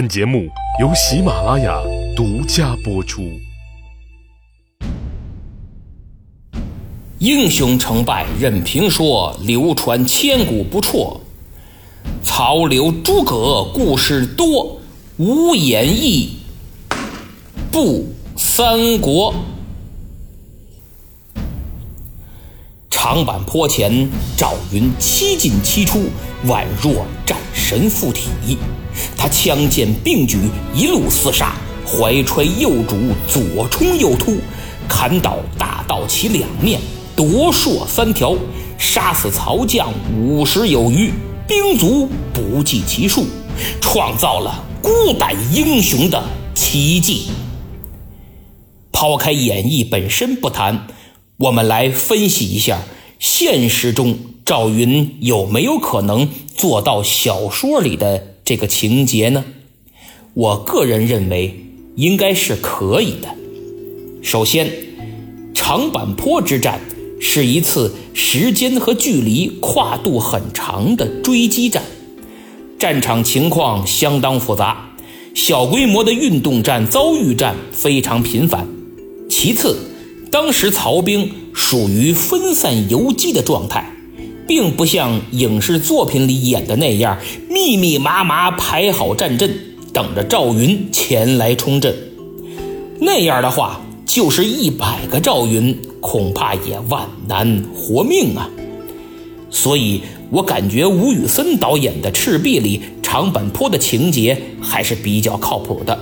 本节目由喜马拉雅独家播出。英雄成败任评说，流传千古不辍。曹刘诸葛故事多，无演义不三国。长坂坡前，赵云七进七出，宛若战神附体。他枪剑并举，一路厮杀，怀揣右主，左冲右突，砍倒大道旗两面，夺槊三条，杀死曹将五十有余，兵卒不计其数，创造了孤胆英雄的奇迹。抛开演绎本身不谈，我们来分析一下现实中赵云有没有可能做到小说里的。这个情节呢，我个人认为应该是可以的。首先，长坂坡之战是一次时间和距离跨度很长的追击战，战场情况相当复杂，小规模的运动战、遭遇战非常频繁。其次，当时曹兵属于分散游击的状态。并不像影视作品里演的那样密密麻麻排好战阵，等着赵云前来冲阵。那样的话，就是一百个赵云，恐怕也万难活命啊。所以我感觉吴宇森导演的《赤壁》里长坂坡的情节还是比较靠谱的，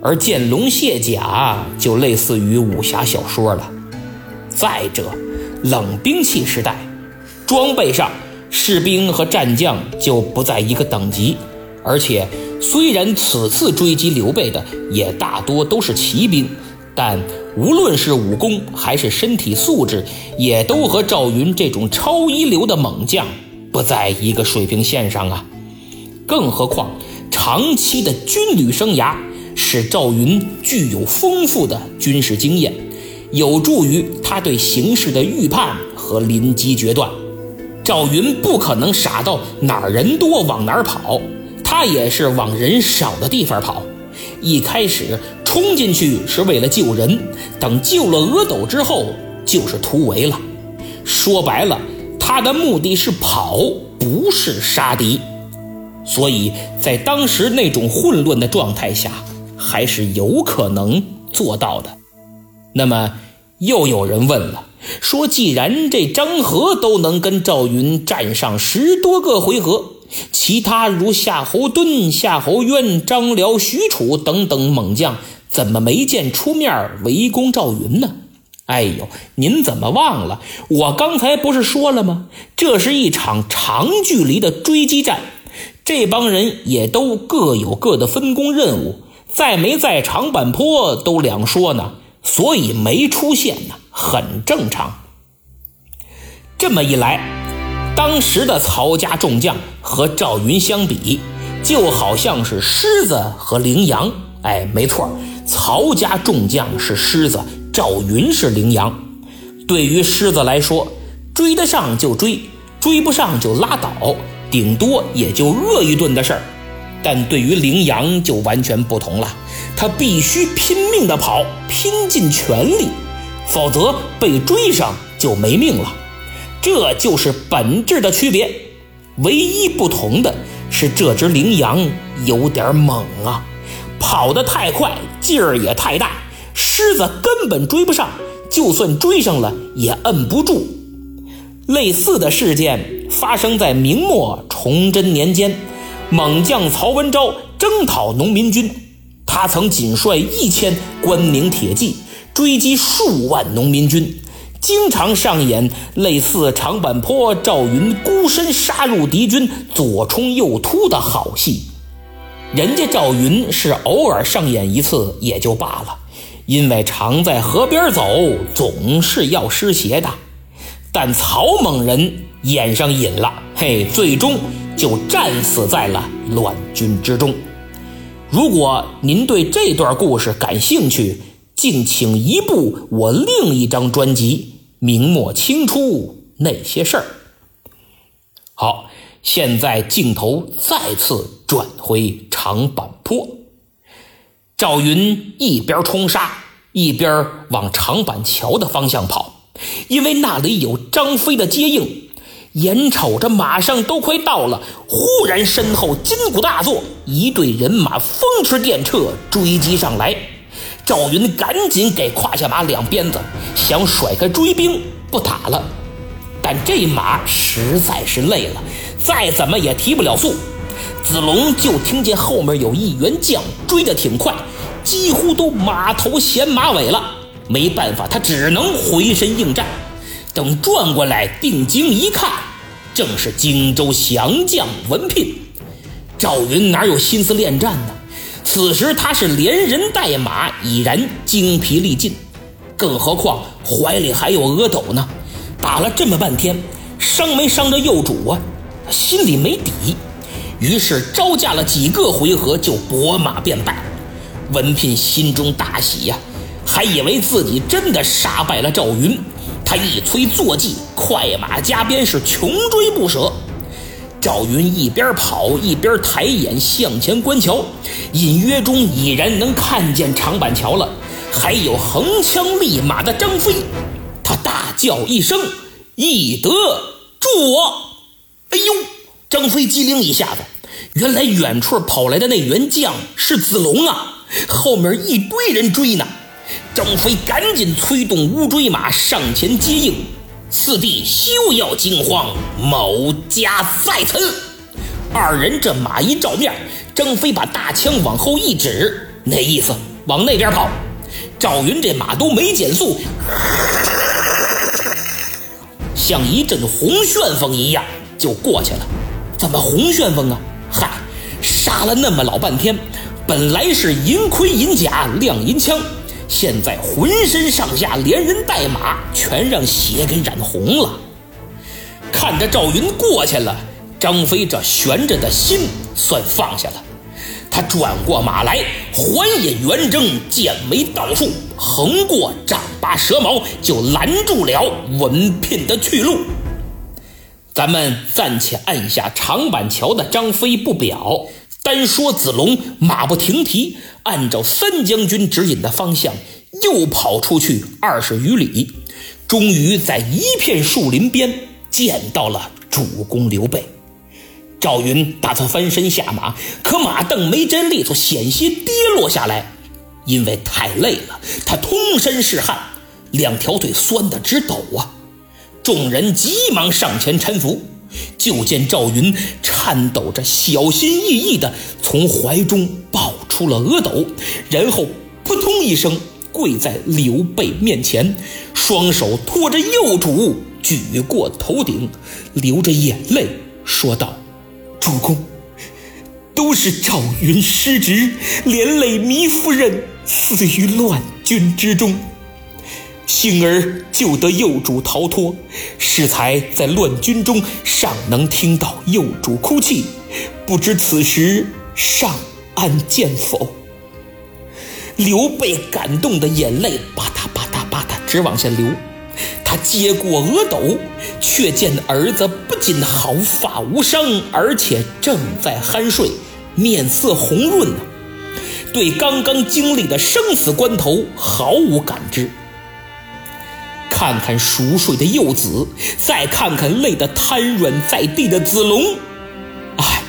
而见龙卸甲就类似于武侠小说了。再者，冷兵器时代。装备上，士兵和战将就不在一个等级，而且虽然此次追击刘备的也大多都是骑兵，但无论是武功还是身体素质，也都和赵云这种超一流的猛将不在一个水平线上啊。更何况长期的军旅生涯使赵云具有丰富的军事经验，有助于他对形势的预判和临机决断。赵云不可能傻到哪儿人多往哪儿跑，他也是往人少的地方跑。一开始冲进去是为了救人，等救了阿斗之后就是突围了。说白了，他的目的是跑，不是杀敌。所以在当时那种混乱的状态下，还是有可能做到的。那么，又有人问了。说，既然这张合都能跟赵云战上十多个回合，其他如夏侯惇、夏侯渊、张辽、许褚等等猛将，怎么没见出面围攻赵云呢？哎呦，您怎么忘了？我刚才不是说了吗？这是一场长距离的追击战，这帮人也都各有各的分工任务，在没在长坂坡都两说呢。所以没出现呢，很正常。这么一来，当时的曹家众将和赵云相比，就好像是狮子和羚羊。哎，没错，曹家众将是狮子，赵云是羚羊。对于狮子来说，追得上就追，追不上就拉倒，顶多也就饿一顿的事儿。但对于羚羊就完全不同了，他必须拼命的跑，拼尽全力，否则被追上就没命了。这就是本质的区别，唯一不同的是这只羚羊有点猛啊，跑得太快，劲儿也太大，狮子根本追不上，就算追上了也摁不住。类似的事件发生在明末崇祯年间。猛将曹文昭征讨农民军，他曾仅率一千关宁铁骑追击数万农民军，经常上演类似长坂坡赵云孤身杀入敌军，左冲右突的好戏。人家赵云是偶尔上演一次也就罢了，因为常在河边走，总是要湿鞋的。但曹猛人演上瘾了，嘿，最终。就战死在了乱军之中。如果您对这段故事感兴趣，敬请移步我另一张专辑《明末清初那些事儿》。好，现在镜头再次转回长坂坡。赵云一边冲杀，一边往长坂桥的方向跑，因为那里有张飞的接应。眼瞅着马上都快到了，忽然身后金鼓大作，一队人马风驰电掣追击上来。赵云赶紧给胯下马两鞭子，想甩开追兵不打了，但这马实在是累了，再怎么也提不了速。子龙就听见后面有一员将追得挺快，几乎都马头衔马尾了，没办法，他只能回身应战。等转过来定睛一看，正是荆州降将文聘。赵云哪有心思恋战呢？此时他是连人带马已然精疲力尽，更何况怀里还有阿斗呢。打了这么半天，伤没伤着幼主啊？心里没底。于是招架了几个回合，就拨马便败。文聘心中大喜呀，还以为自己真的杀败了赵云。他一催坐骑，快马加鞭，是穷追不舍。赵云一边跑一边抬眼向前观瞧，隐约中已然能看见长板桥了，还有横枪立马的张飞。他大叫一声：“翼德，助我！”哎呦！张飞机灵一下子，原来远处跑来的那员将是子龙啊，后面一堆人追呢。张飞赶紧催动乌骓马上前接应，四弟休要惊慌，某家在此。二人这马一照面，张飞把大枪往后一指，那意思往那边跑。赵云这马都没减速，像一阵红旋风一样就过去了。怎么红旋风啊？嗨，杀了那么老半天，本来是银盔银甲亮银枪。现在浑身上下连人带马全让血给染红了。看着赵云过去了，张飞这悬着的心算放下了。他转过马来，环引圆睁，剑眉倒竖，横过丈八蛇矛，就拦住了文聘的去路。咱们暂且按下长板桥的张飞不表。单说子龙马不停蹄，按照三将军指引的方向，又跑出去二十余里，终于在一片树林边见到了主公刘备。赵云打算翻身下马，可马蹬没沾力，就险些跌落下来，因为太累了，他通身是汗，两条腿酸得直抖啊！众人急忙上前搀扶。就见赵云颤抖着，小心翼翼地从怀中抱出了阿斗，然后扑通一声跪在刘备面前，双手托着幼主举过头顶，流着眼泪说道：“主公，都是赵云失职，连累糜夫人死于乱军之中。”幸而救得幼主逃脱，适才在乱军中尚能听到幼主哭泣，不知此时尚安见否？刘备感动的眼泪吧嗒吧嗒吧嗒直往下流，他接过阿斗，却见儿子不仅毫发无伤，而且正在酣睡，面色红润呢，对刚刚经历的生死关头毫无感知。看看熟睡的幼子，再看看累得瘫软在地的子龙，哎，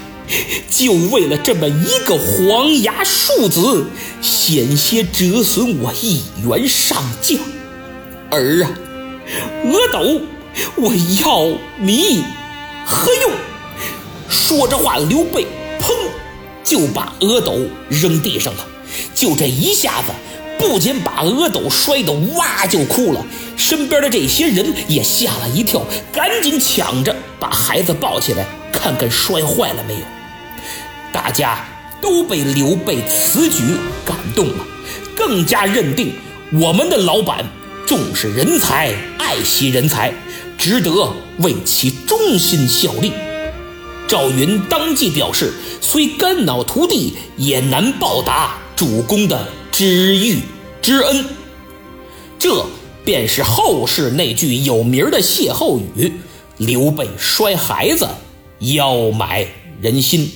就为了这么一个黄牙庶子，险些折损我一员上将。儿啊，阿斗，我要你何用？说着话，刘备砰就把阿斗扔地上了。就这一下子。不仅把阿斗摔得哇就哭了，身边的这些人也吓了一跳，赶紧抢着把孩子抱起来，看看摔坏了没有。大家都被刘备此举感动了，更加认定我们的老板重视人才，爱惜人才，值得为其忠心效力。赵云当即表示，虽肝脑涂地，也难报答主公的。知遇之恩，这便是后世那句有名的歇后语：“刘备摔孩子，腰买人心。”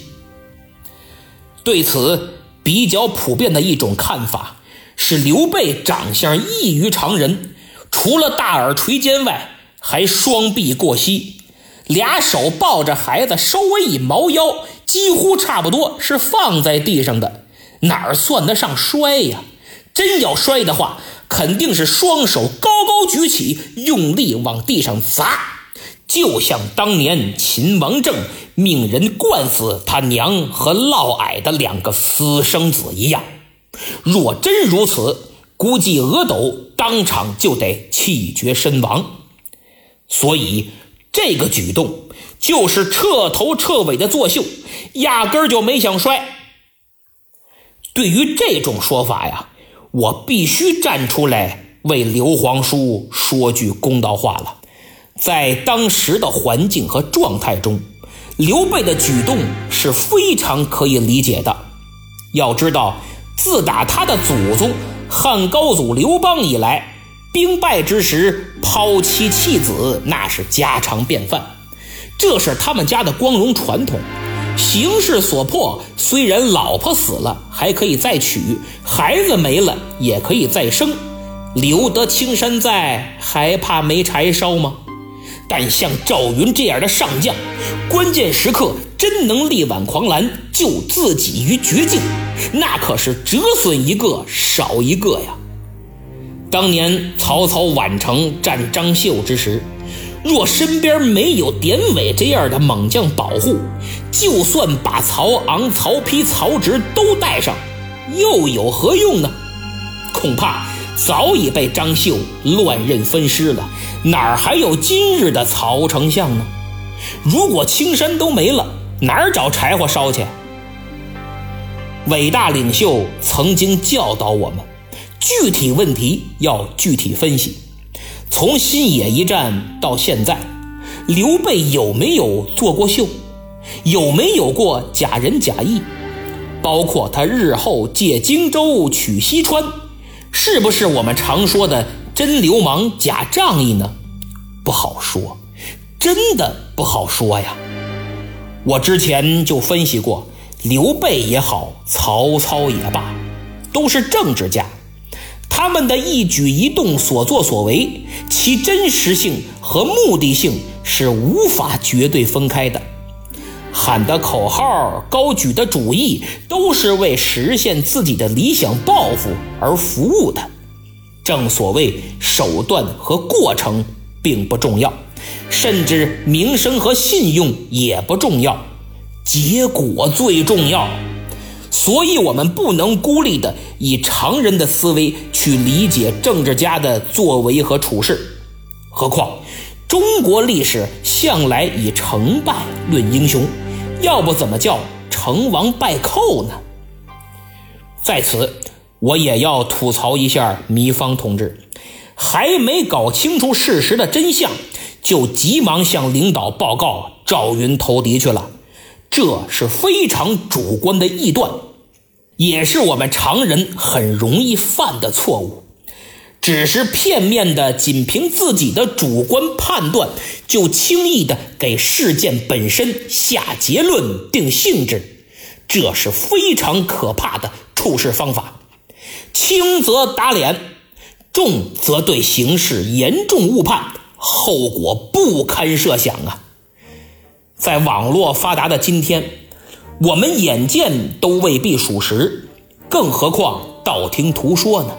对此，比较普遍的一种看法是，刘备长相异于常人，除了大耳垂肩外，还双臂过膝，俩手抱着孩子，稍微一猫腰，几乎差不多是放在地上的，哪儿算得上摔呀？真要摔的话，肯定是双手高高举起，用力往地上砸。就像当年秦王政命人灌死他娘和嫪毐的两个私生子一样，若真如此，估计阿斗当场就得气绝身亡。所以这个举动就是彻头彻尾的作秀，压根儿就没想摔。对于这种说法呀，我必须站出来为刘皇叔说句公道话了。在当时的环境和状态中，刘备的举动是非常可以理解的。要知道，自打他的祖宗汉高祖刘邦以来，兵败之时抛妻弃子那是家常便饭，这是他们家的光荣传统。形势所迫，虽然老婆死了还可以再娶，孩子没了也可以再生，留得青山在，还怕没柴烧吗？但像赵云这样的上将，关键时刻真能力挽狂澜，救自己于绝境，那可是折损一个少一个呀。当年曹操宛城战张绣之时，若身边没有典韦这样的猛将保护，就算把曹昂、曹丕、曹植都带上，又有何用呢？恐怕早已被张绣乱刃分尸了。哪儿还有今日的曹丞相呢？如果青山都没了，哪儿找柴火烧去？伟大领袖曾经教导我们，具体问题要具体分析。从新野一战到现在，刘备有没有做过秀？有没有过假仁假义？包括他日后借荆州取西川，是不是我们常说的？真流氓假仗义呢，不好说，真的不好说呀。我之前就分析过，刘备也好，曹操也罢，都是政治家，他们的一举一动、所作所为，其真实性和目的性是无法绝对分开的。喊的口号、高举的主义，都是为实现自己的理想抱负而服务的。正所谓手段和过程并不重要，甚至名声和信用也不重要，结果最重要。所以，我们不能孤立的以常人的思维去理解政治家的作为和处事。何况，中国历史向来以成败论英雄，要不怎么叫成王败寇呢？在此。我也要吐槽一下糜芳同志，还没搞清楚事实的真相，就急忙向领导报告赵云投敌去了，这是非常主观的臆断，也是我们常人很容易犯的错误。只是片面的，仅凭自己的主观判断，就轻易的给事件本身下结论、定性质，这是非常可怕的处事方法。轻则打脸，重则对形势严重误判，后果不堪设想啊！在网络发达的今天，我们眼见都未必属实，更何况道听途说呢？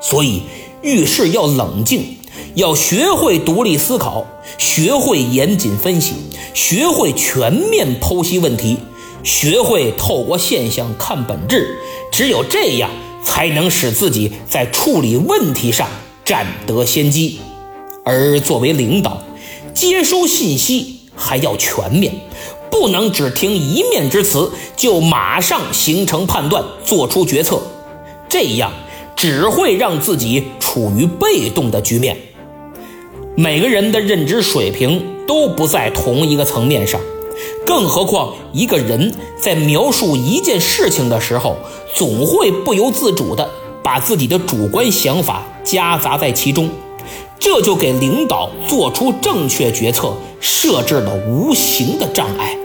所以遇事要冷静，要学会独立思考，学会严谨分析，学会全面剖析问题，学会透过现象看本质。只有这样。才能使自己在处理问题上占得先机，而作为领导，接收信息还要全面，不能只听一面之词就马上形成判断、做出决策，这样只会让自己处于被动的局面。每个人的认知水平都不在同一个层面上。更何况，一个人在描述一件事情的时候，总会不由自主地把自己的主观想法夹杂在其中，这就给领导做出正确决策设置了无形的障碍。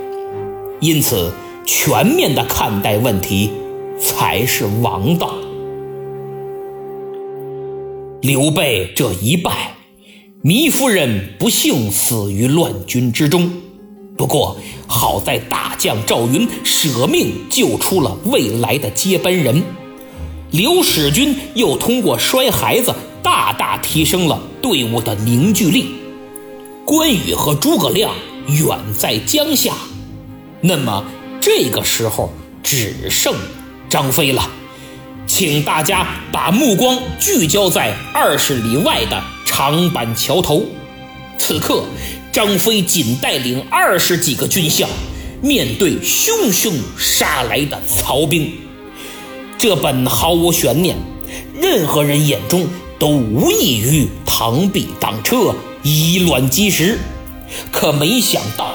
因此，全面的看待问题才是王道。刘备这一败，糜夫人不幸死于乱军之中。不过好在大将赵云舍命救出了未来的接班人，刘使君又通过摔孩子大大提升了队伍的凝聚力。关羽和诸葛亮远在江夏，那么这个时候只剩张飞了。请大家把目光聚焦在二十里外的长板桥头，此刻。张飞仅带领二十几个军校，面对汹汹杀来的曹兵，这本毫无悬念，任何人眼中都无异于螳臂挡车、以卵击石。可没想到，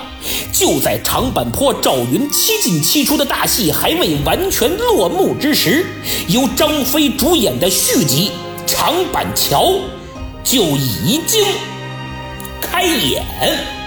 就在长坂坡赵云七进七出的大戏还未完全落幕之时，由张飞主演的续集《长板桥》就已经。开演。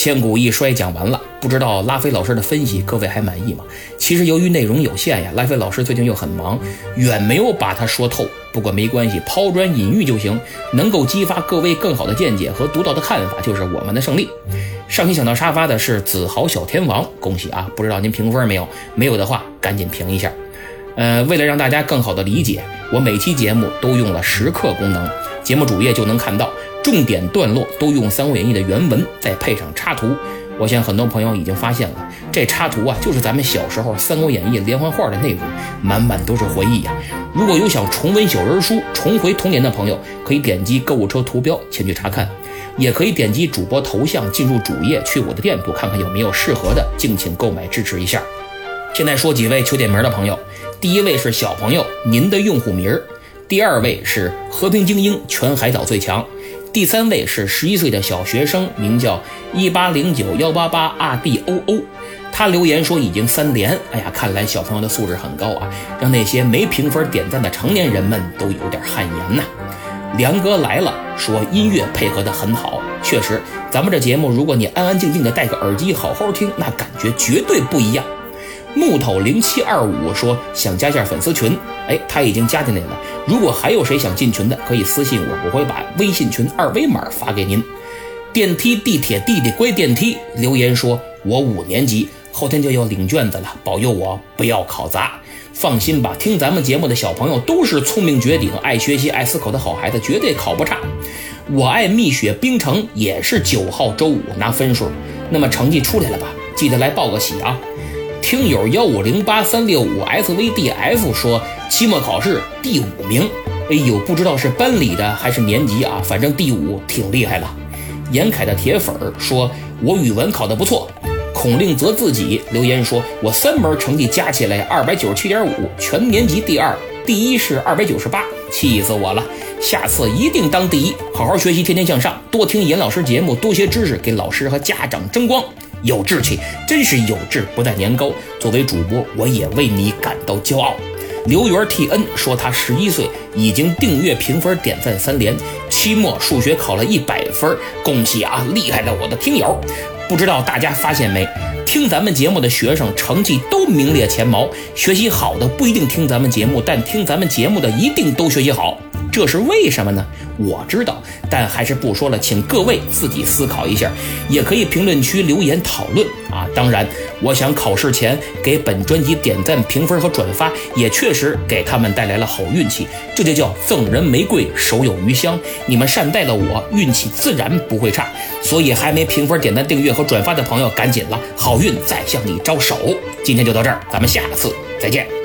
千古一衰讲完了，不知道拉菲老师的分析各位还满意吗？其实由于内容有限呀，拉菲老师最近又很忙，远没有把它说透。不过没关系，抛砖引玉就行，能够激发各位更好的见解和独到的看法，就是我们的胜利。上期抢到沙发的是子豪小天王，恭喜啊！不知道您评分没有？没有的话，赶紧评一下。呃，为了让大家更好的理解，我每期节目都用了时刻功能，节目主页就能看到，重点段落都用《三国演义》的原文，再配上插图。我想很多朋友已经发现了，这插图啊，就是咱们小时候《三国演义》连环画的内容，满满都是回忆呀。如果有想重温小人书、重回童年的朋友，可以点击购物车图标前去查看，也可以点击主播头像进入主页，去我的店铺看看有没有适合的，敬请购买支持一下。现在说几位求点名的朋友，第一位是小朋友，您的用户名儿；第二位是和平精英，全海岛最强。第三位是十一岁的小学生，名叫一八零九幺八八 R D O O，他留言说已经三连。哎呀，看来小朋友的素质很高啊，让那些没评分点赞的成年人们都有点汗颜呐。梁哥来了，说音乐配合的很好，确实，咱们这节目如果你安安静静的戴个耳机好好听，那感觉绝对不一样。木头零七二五说想加下粉丝群，哎，他已经加进来了。如果还有谁想进群的，可以私信我，我会把微信群二维码发给您。电梯地铁弟弟乖电梯留言说：“我五年级，后天就要领卷子了，保佑我不要考砸。”放心吧，听咱们节目的小朋友都是聪明绝顶、爱学习、爱思考的好孩子，绝对考不差。我爱蜜雪冰城也是九号周五拿分数，那么成绩出来了吧？记得来报个喜啊！听友幺五零八三六五 svdf 说期末考试第五名，哎呦，不知道是班里的还是年级啊，反正第五挺厉害了。严凯的铁粉儿说，我语文考得不错。孔令泽自己留言说，我三门成绩加起来二百九十七点五，全年级第二，第一是二百九十八，气死我了。下次一定当第一，好好学习，天天向上，多听严老师节目，多学知识，给老师和家长争光。有志气，真是有志不在年高。作为主播，我也为你感到骄傲。刘源 T N 说，他十一岁已经订阅、评分、点赞三连，期末数学考了一百分，恭喜啊！厉害的我的听友，不知道大家发现没？听咱们节目的学生成绩都名列前茅，学习好的不一定听咱们节目，但听咱们节目的一定都学习好。这是为什么呢？我知道，但还是不说了，请各位自己思考一下，也可以评论区留言讨论啊。当然，我想考试前给本专辑点赞、评分和转发，也确实给他们带来了好运气。这就叫赠人玫瑰，手有余香。你们善待了我，运气自然不会差。所以，还没评分、点赞、订阅和转发的朋友，赶紧了，好运在向你招手。今天就到这儿，咱们下次再见。